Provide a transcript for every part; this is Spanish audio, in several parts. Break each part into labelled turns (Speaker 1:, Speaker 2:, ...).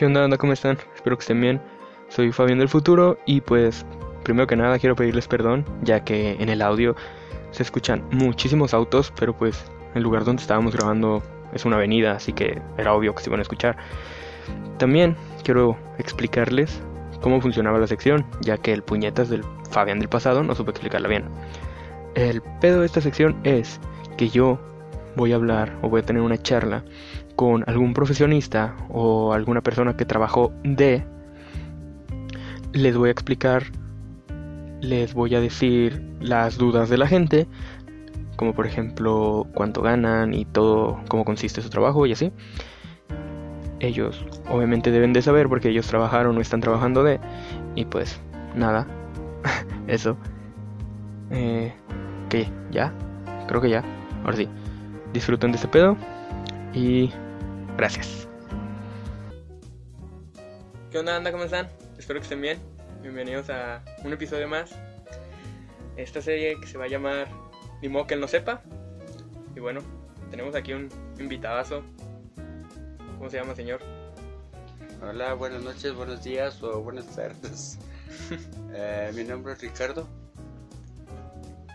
Speaker 1: ¿Qué onda, onda? ¿Cómo están? Espero que estén bien. Soy Fabián del futuro y pues primero que nada quiero pedirles perdón ya que en el audio se escuchan muchísimos autos, pero pues el lugar donde estábamos grabando es una avenida, así que era obvio que se iban a escuchar. También quiero explicarles cómo funcionaba la sección, ya que el puñetas del Fabián del pasado no supe explicarla bien. El pedo de esta sección es que yo voy a hablar o voy a tener una charla con algún profesionista o alguna persona que trabajó de, les voy a explicar, les voy a decir las dudas de la gente, como por ejemplo cuánto ganan y todo, cómo consiste su trabajo y así. Ellos obviamente deben de saber porque ellos trabajaron o están trabajando de, y pues nada, eso. Eh, ¿Qué? ¿Ya? Creo que ya. Ahora sí. Disfruten de este pedo y gracias. ¿Qué onda, anda? ¿Cómo están? Espero que estén bien. Bienvenidos a un episodio más. Esta serie que se va a llamar Ni modo que él no sepa. Y bueno, tenemos aquí un invitadazo. ¿Cómo se llama, señor?
Speaker 2: Hola, buenas noches, buenos días o buenas tardes. Eh, mi nombre es Ricardo.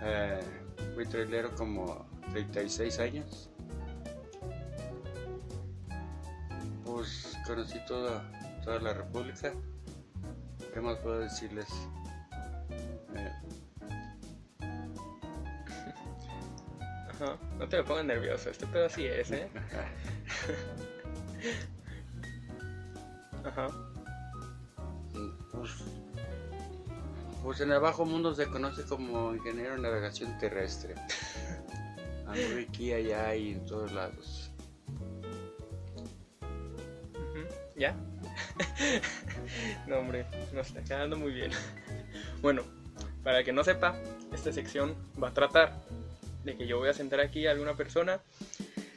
Speaker 2: Eh, fui trailero como 36 años. Conocí toda, toda la República. ¿Qué más puedo decirles? Eh,
Speaker 1: Ajá. No te me pongas nervioso. Este pedo así es, ¿eh? Ajá.
Speaker 2: pues, pues en el bajo mundo se conoce como ingeniero en navegación terrestre. Ando aquí, allá y en todos lados.
Speaker 1: no, hombre, nos está quedando muy bien. bueno, para que no sepa, esta sección va a tratar de que yo voy a sentar aquí a alguna persona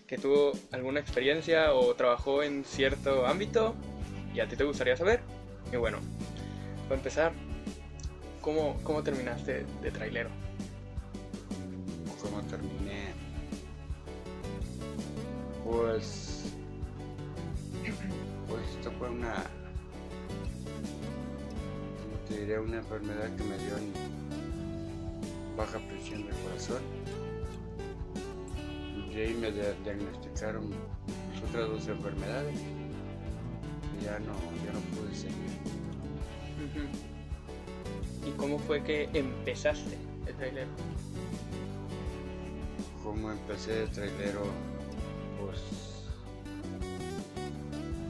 Speaker 1: que tuvo alguna experiencia o trabajó en cierto ámbito y a ti te gustaría saber. Y bueno, para empezar, ¿cómo, cómo terminaste de trailero?
Speaker 2: ¿Cómo terminé? Pues. Pues esto fue una. ¿Cómo te diré? Una enfermedad que me dio en baja presión del corazón. Y de ahí me dia- diagnosticaron otras dos enfermedades. Y ya no, ya no pude seguir.
Speaker 1: ¿Y cómo fue que empezaste el trailero?
Speaker 2: como empecé de trailero, pues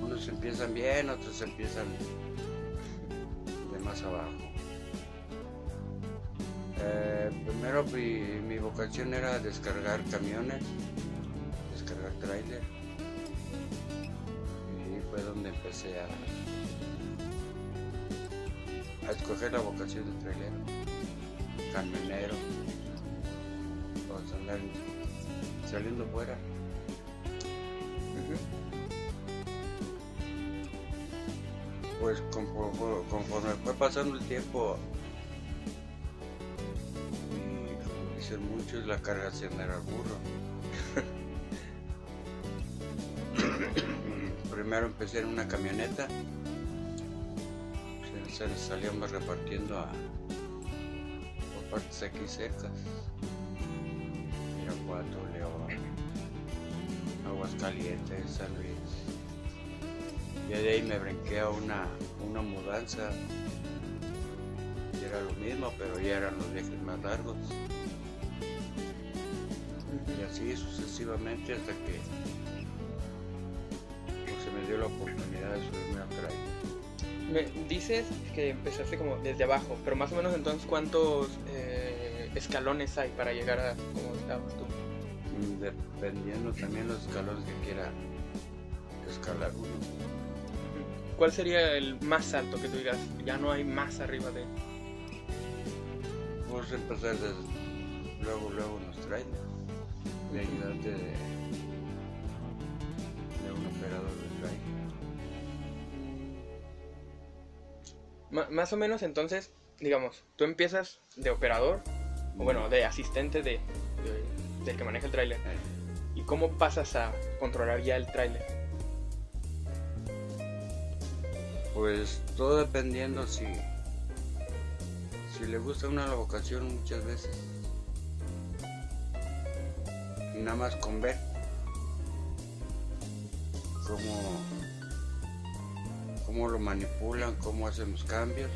Speaker 2: unos empiezan bien, otros empiezan más abajo. Eh, primero mi, vocación era descargar camiones, descargar trailer. Y fue donde empecé a, a escoger la vocación de trailero, camionero a andar saliendo fuera. Pues conforme, fue pasando el tiempo, como dicen muchos, la carga se anda al burro. Primero empecé en una camioneta, se salíamos repartiendo a, partes aquí cercas. Irapuato, León, Aguascalientes, San Luis. Y de ahí me brinqué a una, una mudanza. Y era lo mismo, pero ya eran los viajes más largos. Y así sucesivamente hasta que pues, se me dio la oportunidad de subirme a trailer.
Speaker 1: Me dices que empezaste como desde abajo, pero más o menos entonces cuántos eh, escalones hay para llegar a como estabas tú.
Speaker 2: Mm, Dependiendo también los escalones que quiera escalar uno.
Speaker 1: ¿Cuál sería el más alto que tú digas? Ya no hay más arriba de...
Speaker 2: Vamos a empezar desde luego, luego nos traen de ayudante de, de un operador de trailer.
Speaker 1: Ma- más o menos entonces, digamos, tú empiezas de operador, o bueno, de asistente de, de- del que maneja el tráiler.
Speaker 2: Eh,
Speaker 1: ¿Y cómo pasas a controlar ya el tráiler?
Speaker 2: Pues todo dependiendo si si le gusta una la vocación muchas veces. Y nada más con ver cómo, cómo lo manipulan, cómo hacen los cambios.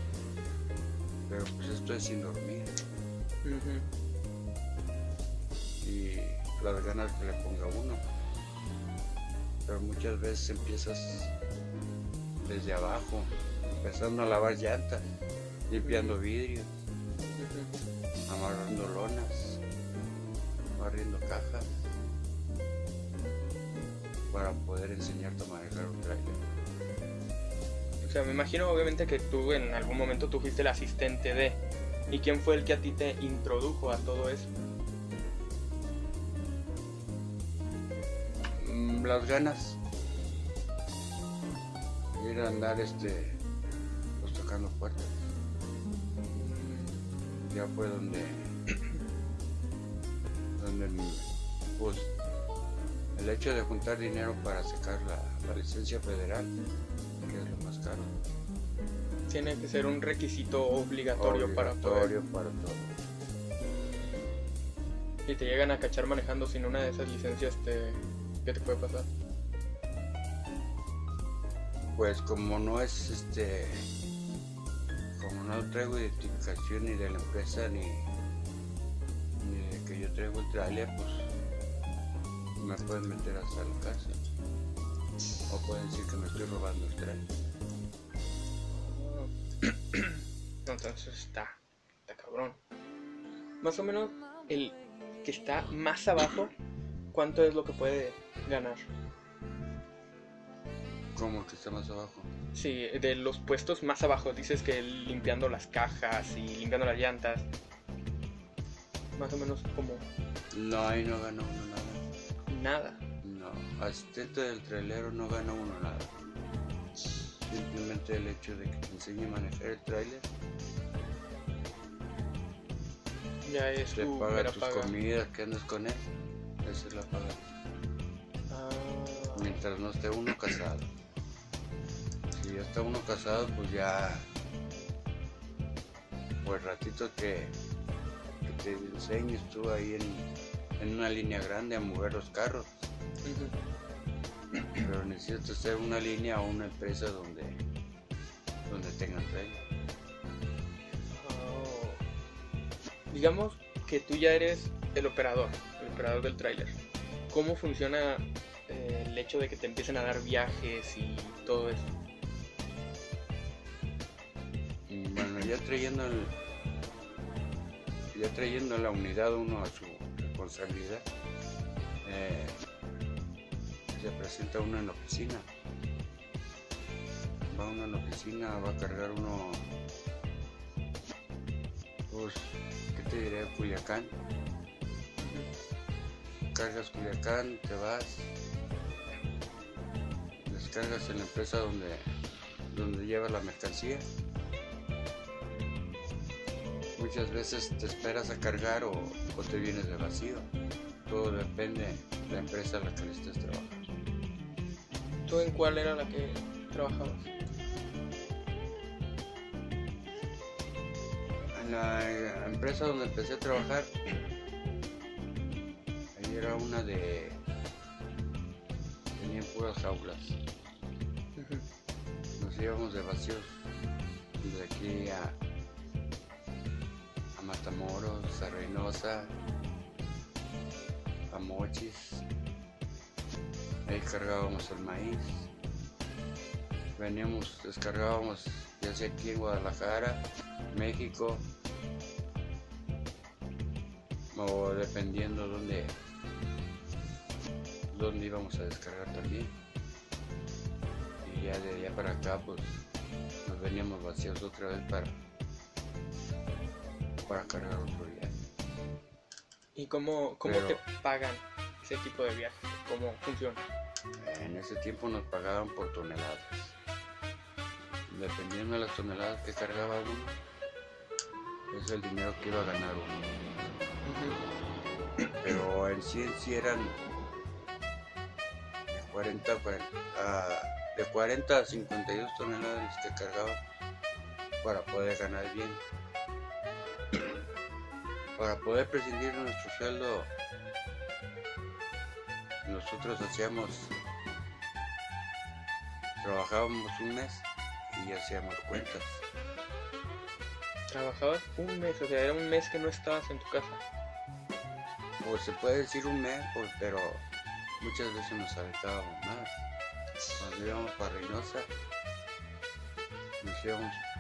Speaker 2: Pero pues esto es sin dormir. Y las ganas que le ponga uno. Pero muchas veces empiezas desde abajo, empezando a lavar llantas, limpiando vidrio, amarrando lonas, barriendo cajas, para poder enseñarte a manejar un trailer.
Speaker 1: O sea, me imagino obviamente que tú en algún momento tú fuiste el asistente de... ¿Y quién fue el que a ti te introdujo a todo eso?
Speaker 2: Mm, Las ganas. Ir a andar este pues tocando puertas. Ya fue donde donde pues el hecho de juntar dinero para sacar la, la licencia federal, que es lo más caro.
Speaker 1: Tiene que ser un requisito obligatorio, para poder...
Speaker 2: Para todo.
Speaker 1: Y te llegan a cachar manejando sin una de esas licencias, te... ¿qué te puede pasar?
Speaker 2: Pues como no es este como no traigo identificación ni de la empresa ni, ni de que yo traigo el trailer, pues me pueden meter hasta la cárcel. O pueden decir que me estoy robando el trailer.
Speaker 1: Entonces está, está cabrón. Más o menos el que está más abajo, ¿cuánto es lo que puede ganar?
Speaker 2: Como que está más abajo.
Speaker 1: Sí, de los puestos más abajo, dices que limpiando las cajas y limpiando las llantas. Más o menos como
Speaker 2: No, ahí no gana uno nada.
Speaker 1: nada.
Speaker 2: No, asistente del trailero no gana uno nada. Simplemente el hecho de que te enseñe a manejar el trailer,
Speaker 1: Ya es
Speaker 2: te
Speaker 1: tu
Speaker 2: paga tus
Speaker 1: paga.
Speaker 2: comidas que andas con él. Esa es la paga.
Speaker 1: Ah,
Speaker 2: Mientras no esté uno casado. Ya está uno casado, pues ya. Pues ratito que, que te enseñes tú ahí en, en una línea grande a mover los carros. Pero necesitas hacer una línea o una empresa donde, donde tengan trailer.
Speaker 1: Oh. Digamos que tú ya eres el operador, el operador del tráiler. ¿Cómo funciona eh, el hecho de que te empiecen a dar viajes y todo eso?
Speaker 2: Ya trayendo ya trayendo la unidad uno a su responsabilidad, eh, se presenta uno en la oficina. Va uno en la oficina, va a cargar uno, pues, ¿qué te diré? Culiacán. Cargas Culiacán, te vas, descargas en la empresa donde, donde lleva la mercancía muchas veces te esperas a cargar o, o te vienes de vacío. Todo depende de la empresa a la que le estés trabajando.
Speaker 1: ¿Tú en cuál era la que trabajabas?
Speaker 2: En la eh, empresa donde empecé a trabajar, ahí era una de... tenían puras jaulas. Nos íbamos de vacíos de aquí a Matamoros, a Reynosa, a Mochis. Ahí cargábamos el maíz. Veníamos, descargábamos ya sea aquí en Guadalajara, México, o dependiendo dónde, dónde íbamos a descargar también. Y ya de allá para acá, pues nos veníamos vacíos otra vez para, para cargar otro día.
Speaker 1: ¿Y cómo, cómo
Speaker 2: Pero-
Speaker 1: te pagan ese tipo de viajes? ¿Cómo funciona?
Speaker 2: En ese tiempo nos pagaban por toneladas. Dependiendo de las toneladas que cargaba uno, es el dinero que iba a ganar uno. Pero en sí en sí eran de 40, 40 a de 40 a 52 toneladas que cargaba para poder ganar bien. Para poder prescindir de nuestro sueldo, nosotros hacíamos, trabajábamos un mes y hacíamos cuentas.
Speaker 1: Trabajabas un mes, o sea, era un mes que no estabas en tu casa.
Speaker 2: Pues se puede decir un mes, pues, pero muchas veces nos aventábamos más. Cuando íbamos para Reynosa, nos íbamos.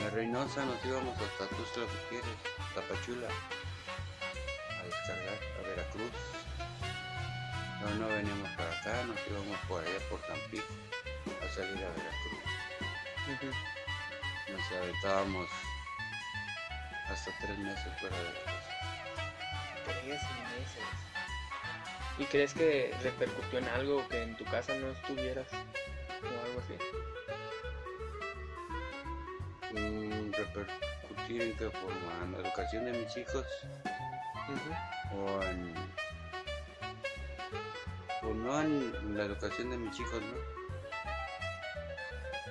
Speaker 2: De Reynosa nos íbamos hasta Tuzla Gutiérrez, Tapachula, a descargar a Veracruz. No, no veníamos para acá, nos íbamos por allá por Tampico a salir a Veracruz. Nos aventábamos hasta tres meses fuera de la casa.
Speaker 1: Tres meses. ¿Y crees que repercutió en algo que en tu casa no estuvieras? O algo así.
Speaker 2: Repercutir en qué forma, en la educación de mis hijos o en o no en la educación de mis hijos, ¿no?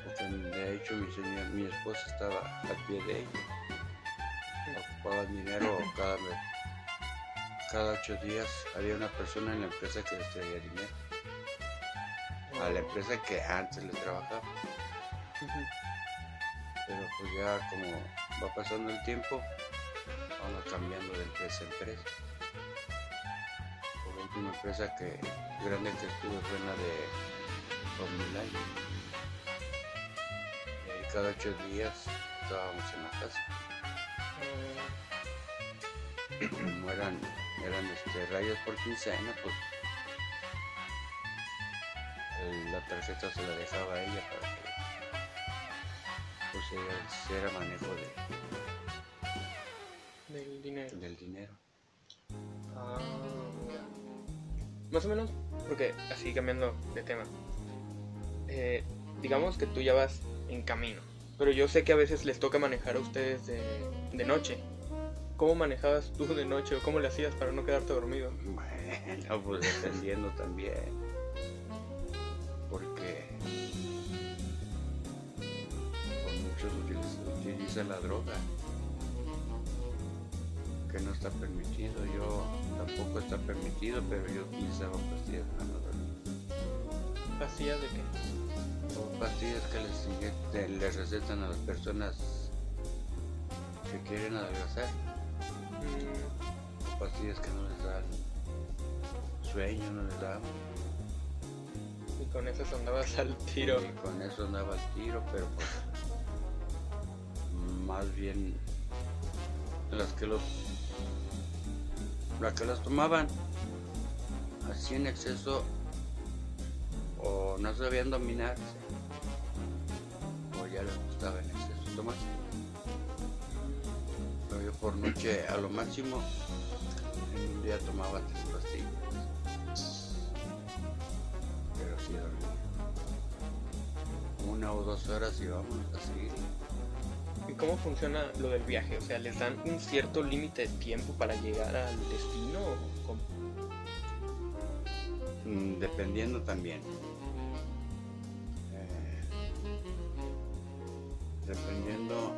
Speaker 2: Porque de hecho mi señora, mi esposa estaba al pie de ella, ocupaba dinero cada mes. Cada ocho días había una persona en la empresa que les traía dinero, a la empresa que antes le trabajaba. Pero pues ya como va pasando el tiempo, vamos cambiando de empresa a empresa. Por última empresa que grande que estuve fue la de Omnilife. Y ahí cada ocho días estábamos en la casa.
Speaker 1: Ah,
Speaker 2: Como eran, eran este, rayas por quincena, pues la tarjeta se la dejaba a ella para que pues ella hiciera manejo de,
Speaker 1: del dinero.
Speaker 2: del dinero.
Speaker 1: Ah, mira. Más o menos, porque así cambiando de tema. Eh, digamos que tú ya vas en camino, pero yo sé que a veces les toca manejar a ustedes de, de noche. ¿Cómo manejabas tú de noche o cómo le hacías para no quedarte dormido?
Speaker 2: Bueno, pues dependiendo también. Utilizan la droga. Que no está permitido. Yo tampoco está permitido, pero yo utilizaba pastillas para no dormir.
Speaker 1: ¿Pastillas de qué?
Speaker 2: Son pastillas que les, les recetan a las personas que quieren adelgazar.
Speaker 1: Mm,
Speaker 2: O pastillas que no les dan sueño, no les dan
Speaker 1: y con esas andabas al tiro.
Speaker 2: Y con eso andaba al tiro, pero pues más bien las que los las que las tomaban así en exceso o no sabían dominarse o ya les gustaba en exceso tomarse. Pero yo por noche a lo máximo en un día tomaba tres pastillas. Pero sí dormía una o dos horas y vamos a seguir.
Speaker 1: ¿Y cómo funciona lo del viaje? O sea, ¿les dan un cierto límite de tiempo para llegar al destino? ¿O cómo?
Speaker 2: Mm, dependiendo también. Eh, dependiendo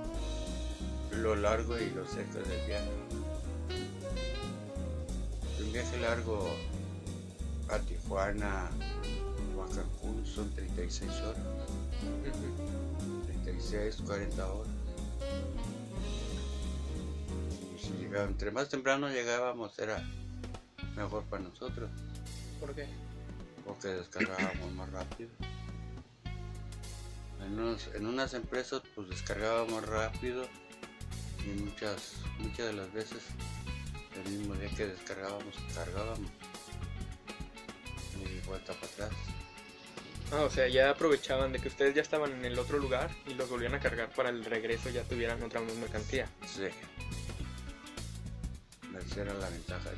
Speaker 2: lo largo y lo cerca del viaje. Un viaje largo a Tijuana o a Cancún son 36 horas. 36, 40 horas. Entre más temprano llegábamos era mejor para nosotros,
Speaker 1: ¿Por qué?
Speaker 2: porque descargábamos más rápido. En, unos- en unas empresas pues descargábamos rápido y muchas, muchas de las veces el mismo día que descargábamos cargábamos y vuelta para atrás.
Speaker 1: Ah, o sea, ya aprovechaban de que ustedes ya estaban en el otro lugar y los volvían a cargar para el regreso ya tuvieran otra más mercancía.
Speaker 2: Sí. Esa era la ventaja de.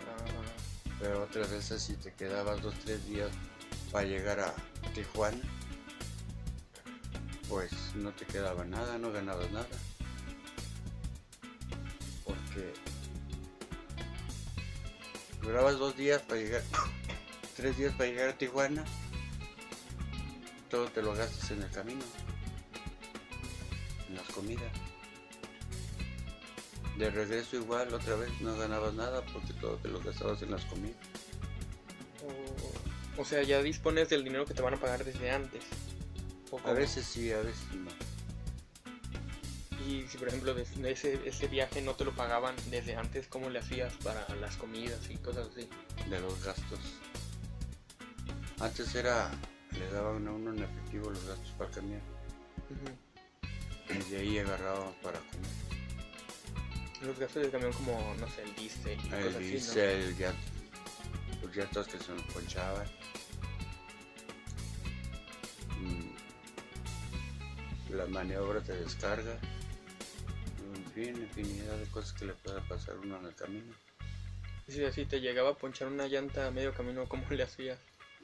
Speaker 1: Ah,
Speaker 2: Pero otras veces si te quedabas dos, tres días para llegar a Tijuana, pues no te quedaba nada, no ganabas nada. Porque durabas dos días para llegar, tres días para llegar a Tijuana todo te lo gastas en el camino, en las comidas. De regreso igual, otra vez no ganabas nada porque todo te lo gastabas en las comidas.
Speaker 1: O, o sea, ya dispones del dinero que te van a pagar desde antes. ¿O
Speaker 2: A veces sí, a veces no.
Speaker 1: Y si por ejemplo ese, ese viaje no te lo pagaban desde antes, ¿cómo le hacías para las comidas y cosas así?
Speaker 2: de los gastos. Antes era, le daban a uno en efectivo los gastos para caminar y de ahí agarraban para comer.
Speaker 1: Los gastos del camión como, no sé, el diésel y
Speaker 2: El
Speaker 1: cosas así,
Speaker 2: diésel, ya, los llantas que se nos ponchaban. Mm, Las maniobras de descarga. En fin, infinidad de cosas que le pueda pasar uno en el camino.
Speaker 1: ¿no? Y si así te llegaba a ponchar una llanta a medio camino, ¿cómo le hacías?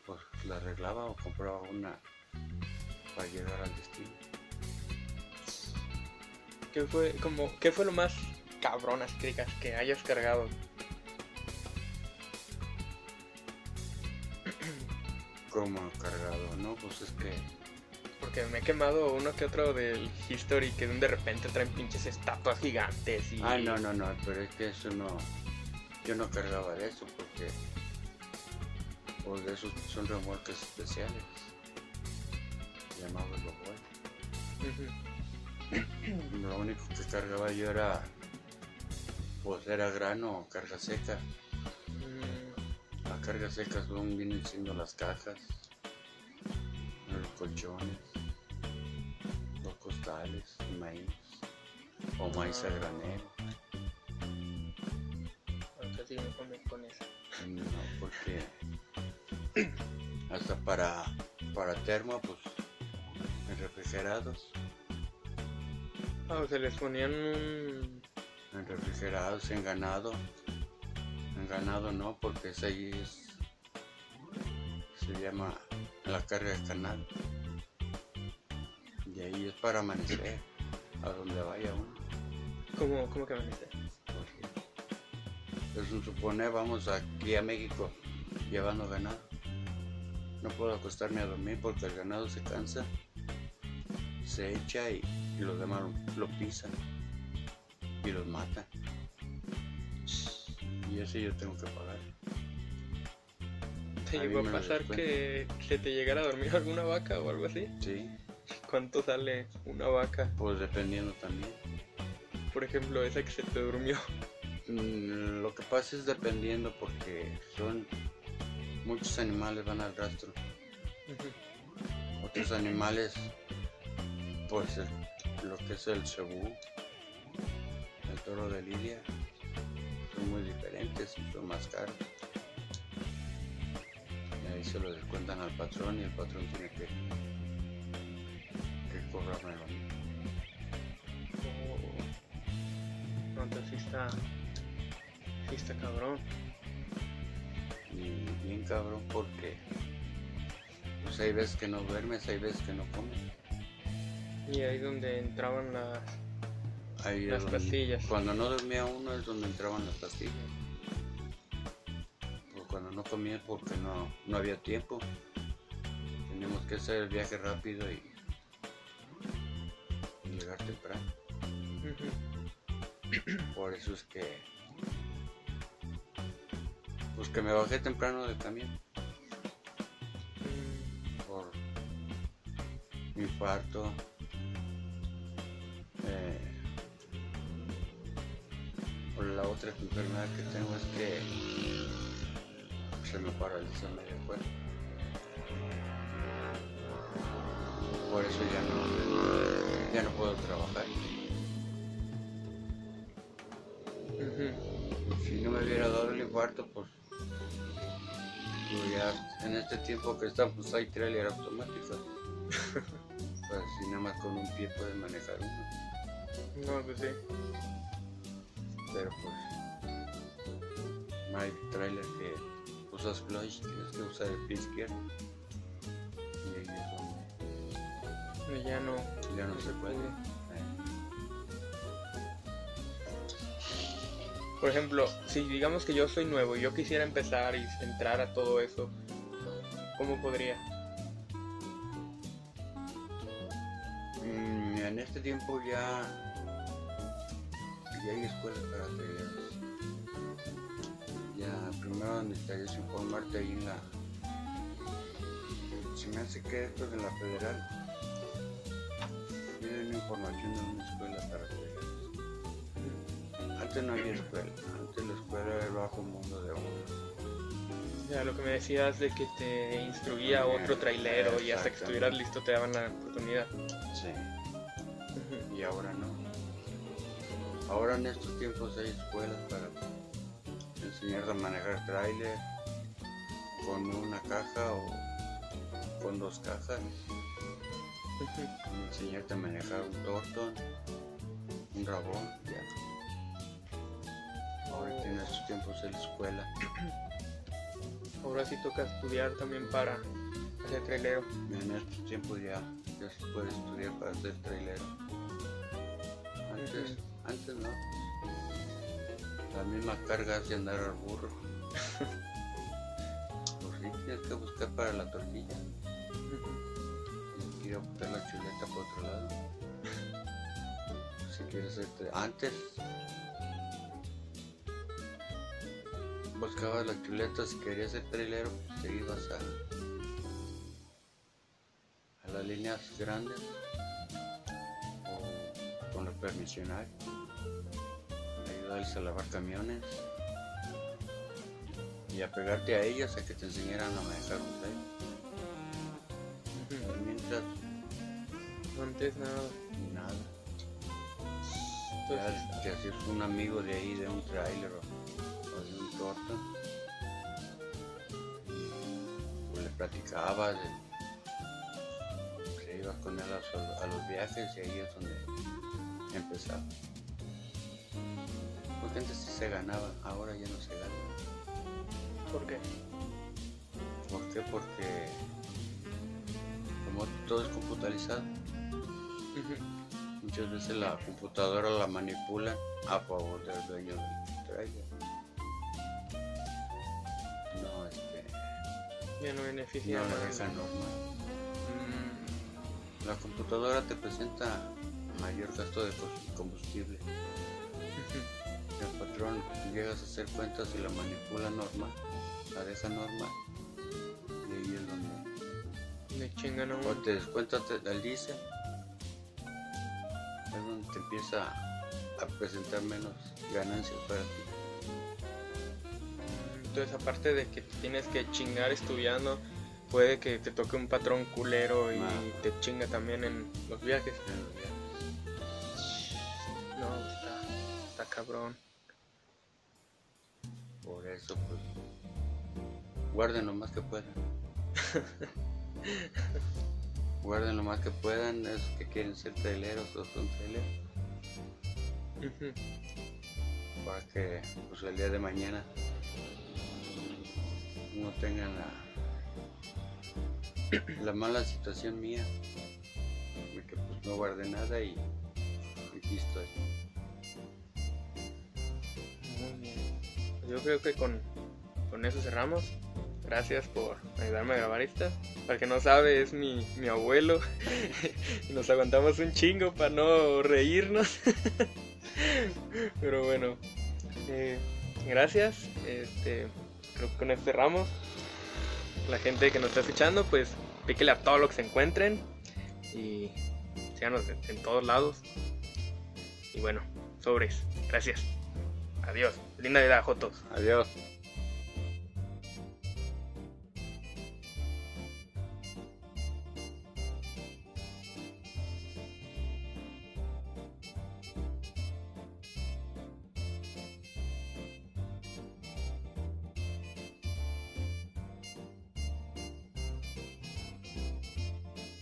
Speaker 2: Pues la arreglaba o compraba una para llegar al destino.
Speaker 1: ¿Qué fue, como, ¿qué fue lo más cabrón, así que hayas cargado?
Speaker 2: como cargado, ¿no? Pues es que
Speaker 1: Porque me he quemado uno que otro del History que de repente traen pinches estatuas gigantes y...
Speaker 2: Ay, no, no, no, pero es que eso no. Yo no cargaba de eso porque. Pues de esos son remolques especiales. Llamados los
Speaker 1: Ujú.
Speaker 2: Lo único que cargaba yo era. Pues era grano o carga seca.
Speaker 1: Mm,
Speaker 2: Las cargas secas son, vienen siendo las cajas, los colchones, los costales, el maíz o maíz a granel.
Speaker 1: ahorita sí me come con eso.
Speaker 2: No, porque hasta para, para termo, pues en refrigerados,
Speaker 1: Ah, o sea, les ponían un...
Speaker 2: en refrigerados, en ganado. En ganado no, porque ese ahí es, se llama la carga de canal. Y ahí es para amanecer, a donde vaya uno.
Speaker 1: ¿Cómo, cómo que dice?
Speaker 2: Pues se supone vamos aquí a México llevando ganado. No puedo acostarme a dormir porque el ganado se cansa, se echa y, y los demás lo, lo pisan matan. Y ese yo tengo que pagar.
Speaker 1: ¿Te
Speaker 2: A
Speaker 1: llegó a pasar que, que te llegara a dormir alguna vaca o algo así?
Speaker 2: Sí,
Speaker 1: ¿Cuánto sale una vaca?
Speaker 2: pues dependiendo también.
Speaker 1: Por ejemplo, esa que se te durmió.
Speaker 2: Mm, Lo que pasa es dependiendo porque son muchos animales van al rastro. Otros animales, pues el- lo que es el cebú, toro de lidia, son muy diferentes y son más caros. Y ahí se lo descuentan al patrón y el patrón tiene que, que cobrarme lo mismo.
Speaker 1: Oh. Entonces sí está... Sí está cabrón.
Speaker 2: Y bien cabrón porque pues hay veces que no duermes, hay veces que no comes.
Speaker 1: Y ahí donde entraban las...
Speaker 2: Ahí
Speaker 1: Las pastillas.
Speaker 2: Cuando no dormía uno es donde entraban las pastillas. Pues cuando no comía porque no, no había tiempo. Teníamos que hacer el viaje rápido y, y llegar temprano. Por eso es que pues que me bajé temprano del camión
Speaker 1: Mm,
Speaker 2: por infarto. La otra enfermedad que tengo es que se me paraliza medio cuerpo. Por eso ya no, ya no puedo trabajar. Si no me hubiera dado el infarto, pues, pues ya en este tiempo que estamos hay trailer automático. pues si nada más con un pie puede manejar uno.
Speaker 1: No, pues sí.
Speaker 2: Pero pues hay trailer que usas clutch, tienes que usar el pie izquierdo. Y ahí es donde
Speaker 1: Ya no...
Speaker 2: ya no se puede. Eh,
Speaker 1: Por ejemplo, si digamos que yo soy nuevo y yo quisiera empezar y entrar a todo eso, ¿cómo podría?
Speaker 2: Mm, en este tiempo ya, ya hay escuelas para traileros. Ya primero necesitarías informarte ahí en la. Se me hace que esto es en la federal. Tienen información de una escuela para traileros. Antes no había escuela, antes la escuela era el bajo mundo de uno.
Speaker 1: Ya lo que me decías de que te instruía otro trailero y hasta que estuvieras listo te daban la oportunidad.
Speaker 2: Sí. Y ahora no. Ahora en estos tiempos hay escuelas para enseñarte a manejar trailer con una caja o con dos cajas. Enseñarte a manejar un tortón, un rabón, ya. Ahora en estos tiempos hay la escuela.
Speaker 1: Ahora sí toca estudiar también para ser trailero.
Speaker 2: En estos tiempos ya, ya se puede estudiar para ser trailero. Antes, antes no. La misma carga hace andar al burro. pues sí, tienes que buscar para la tortilla. Quieres buscar la chuleta por otro lado. Si quieres tra- Antes buscabas la chuleta, si querías ser trailero, pues te ibas a, a las líneas grandes permisionarios, ayudarles a lavar camiones y a pegarte a ellos a que te enseñaran a manejar un trailer. Y Mientras,
Speaker 1: Antes nada.
Speaker 2: nada.
Speaker 1: Entonces,
Speaker 2: Ya te hacías un amigo de ahí, de un trailer o, o de un torta. Pues le platicabas, de- se ibas con él a los viajes y ahí es donde empezaba. Porque antes sí se ganaba, ahora ya no se gana.
Speaker 1: ¿por qué?
Speaker 2: ¿Por qué? Porque como todo es computarizado, muchas veces la computadora la manipulan a favor del dueño del trailer. No, este,
Speaker 1: Ya no beneficia
Speaker 2: no la deja normal.
Speaker 1: Mm,
Speaker 2: La computadora te presenta mayor gasto de combustible. El patrón llegas a hacer cuentas y la manipula normal, la deja normal. Y ahí es donde
Speaker 1: Le chingan a
Speaker 2: O
Speaker 1: uno.
Speaker 2: te descuentas del diésel, es donde te empieza a presentar menos ganancias para ti.
Speaker 1: Entonces, aparte de que tienes que chingar estudiando, puede que te toque un patrón culero y
Speaker 2: Ah.
Speaker 1: te chinga también en los viajes.
Speaker 2: en los viajes.
Speaker 1: Cabrón.
Speaker 2: Por eso, pues, guarden lo más que puedan. guarden lo más que puedan, esos que quieren ser traileros o son traileros, para que pues, el día de mañana no tengan la, la mala situación mía, de que pues no guardé nada y aquí estoy.
Speaker 1: Yo creo que con, con eso cerramos. Gracias por ayudarme a grabar esta. Para que no sabe, es mi, mi abuelo. nos aguantamos un chingo para no reírnos. Pero bueno, eh, gracias. Este, creo que con esto cerramos. La gente que nos está escuchando, pues píquele a todo lo que se encuentren. Y síganos en todos lados. Y bueno, sobres. Gracias. Adiós. Linda vida, Jotos.
Speaker 2: Adiós.